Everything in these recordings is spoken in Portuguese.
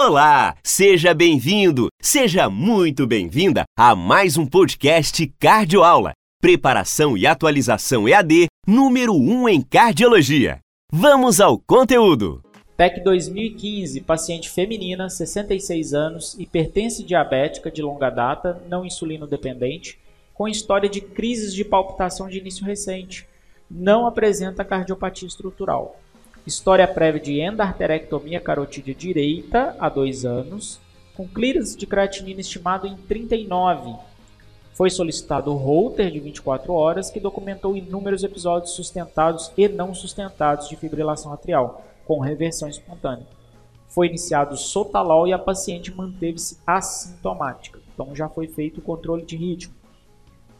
Olá, seja bem-vindo, seja muito bem-vinda a mais um podcast Cardioaula, preparação e atualização EAD número 1 em cardiologia. Vamos ao conteúdo. PEC 2015, paciente feminina, 66 anos, hipertensa diabética de longa data, não insulino dependente, com história de crises de palpitação de início recente. Não apresenta cardiopatia estrutural. História prévia de endarterectomia carotídea direita há dois anos, com clearance de creatinina estimado em 39. Foi solicitado o Holter de 24 horas, que documentou inúmeros episódios sustentados e não sustentados de fibrilação atrial, com reversão espontânea. Foi iniciado sotalol e a paciente manteve-se assintomática. Então já foi feito o controle de ritmo.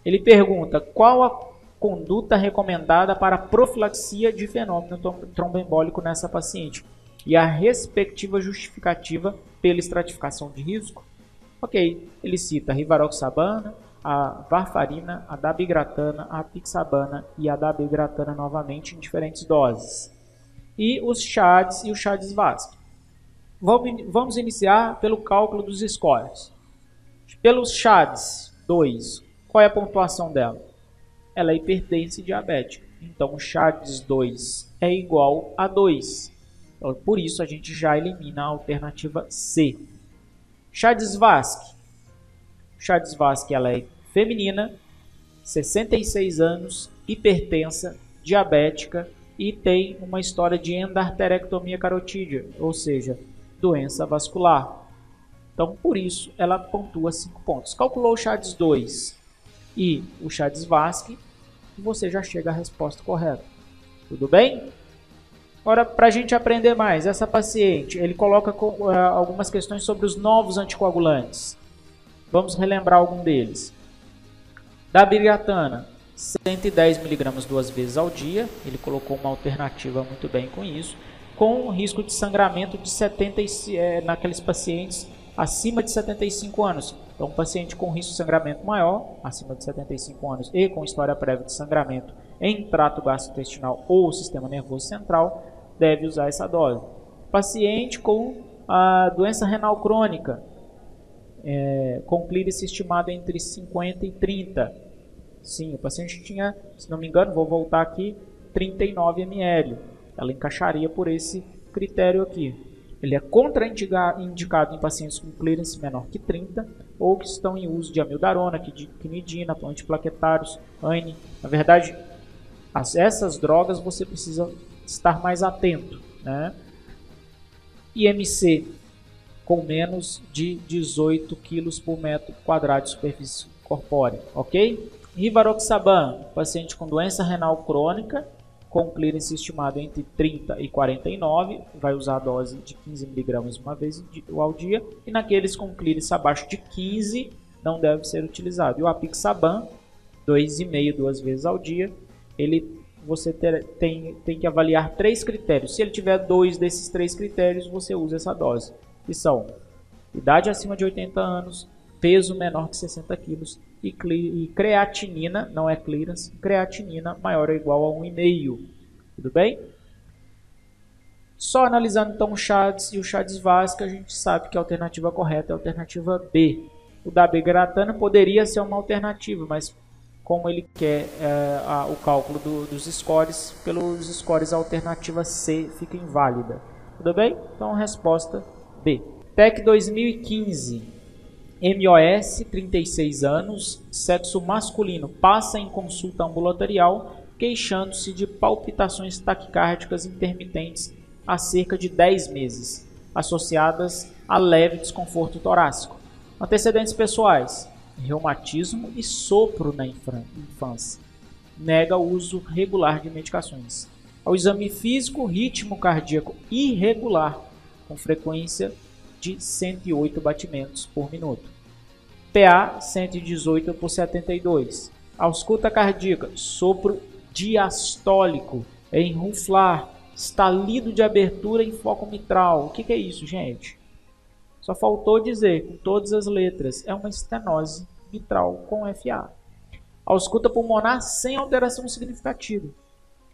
Ele pergunta qual a conduta recomendada para profilaxia de fenômeno tromboembólico nessa paciente e a respectiva justificativa pela estratificação de risco. Ok, ele cita rivaroxabana, a varfarina, a dabigratana, a pixabana e a dabigratana novamente em diferentes doses. E os CHADs e o CHADs VASC. Vamos iniciar pelo cálculo dos scores. Pelos CHADs 2, qual é a pontuação dela? Ela é hipertensa e diabética. Então, o CHADS 2 é igual a 2. Então, por isso, a gente já elimina a alternativa C. CHADS VASC. CHADS VASC ela é feminina, 66 anos, hipertensa, diabética e tem uma história de endarterectomia carotídea, ou seja, doença vascular. Então, por isso, ela pontua 5 pontos. Calculou o CHADS 2 e o CHADS VASC, você já chega à resposta correta. Tudo bem? Agora, para a gente aprender mais, essa paciente, ele coloca uh, algumas questões sobre os novos anticoagulantes. Vamos relembrar algum deles. Da birgatana, 110 mg duas vezes ao dia. Ele colocou uma alternativa muito bem com isso. Com risco de sangramento de 70 é, naqueles pacientes acima de 75 anos. Então, um paciente com risco de sangramento maior, acima de 75 anos, e com história prévia de sangramento em trato gastrointestinal ou sistema nervoso central, deve usar essa dose. Paciente com a doença renal crônica, é, com clírice estimado entre 50 e 30. Sim, o paciente tinha, se não me engano, vou voltar aqui, 39 ml. Ela encaixaria por esse critério aqui. Ele é contraindicado em pacientes com clearance menor que 30 ou que estão em uso de amildarona, quinidina, antiplaquetários, ANE. Na verdade, as, essas drogas você precisa estar mais atento. Né? IMC com menos de 18 kg por metro quadrado de superfície corpórea, ok? Rivaroxaban, paciente com doença renal crônica com clearance estimado entre 30 e 49, vai usar a dose de 15 mg uma vez ao dia, e naqueles com clearance abaixo de 15 não deve ser utilizado. E o Apixaban, 2,5 duas vezes ao dia, ele você ter, tem, tem que avaliar três critérios. Se ele tiver dois desses três critérios, você usa essa dose, que são idade acima de 80 anos, peso menor que 60 quilos e, e creatinina, não é clearance, creatinina maior ou igual a 1,5. Tudo bem? Só analisando então o CHADS e o CHADS VASC, a gente sabe que a alternativa correta é a alternativa B. O da Begratana poderia ser uma alternativa, mas como ele quer é, a, o cálculo do, dos scores, pelos scores a alternativa C fica inválida. Tudo bem? Então, resposta B. TEC 2015. MOS, 36 anos, sexo masculino, passa em consulta ambulatorial queixando-se de palpitações taquicárdicas intermitentes há cerca de 10 meses, associadas a leve desconforto torácico. Antecedentes pessoais: reumatismo e sopro na infância. Nega o uso regular de medicações. Ao exame físico, ritmo cardíaco irregular, com frequência de 108 batimentos por minuto. PA 118 por 72. Ausculta cardíaca, sopro diastólico, enruflar, estalido de abertura em foco mitral. O que, que é isso, gente? Só faltou dizer com todas as letras, é uma estenose mitral com FA. Ausculta pulmonar sem alteração significativa.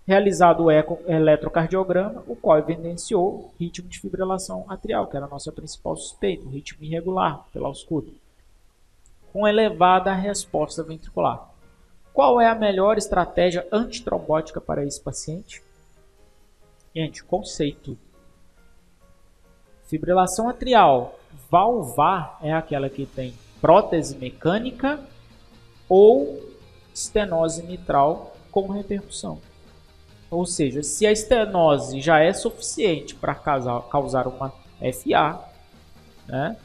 Realizado o eco, eletrocardiograma, o qual evidenciou ritmo de fibrilação atrial, que era a nossa principal suspeita, ritmo irregular pela ausculta, com elevada resposta ventricular. Qual é a melhor estratégia antitrombótica para esse paciente? Gente, conceito. Fibrilação atrial valvar é aquela que tem prótese mecânica ou estenose mitral com repercussão. Ou seja, se a estenose já é suficiente para causar uma FA, né,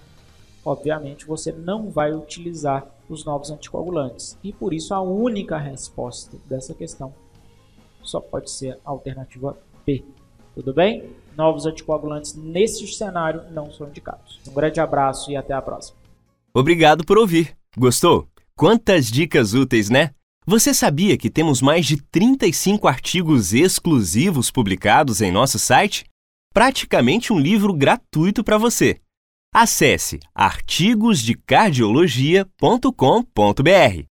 obviamente você não vai utilizar os novos anticoagulantes. E por isso a única resposta dessa questão só pode ser a alternativa B. Tudo bem? Novos anticoagulantes nesse cenário não são indicados. Um grande abraço e até a próxima. Obrigado por ouvir. Gostou? Quantas dicas úteis, né? Você sabia que temos mais de 35 artigos exclusivos publicados em nosso site? Praticamente um livro gratuito para você. Acesse artigosdecardiologia.com.br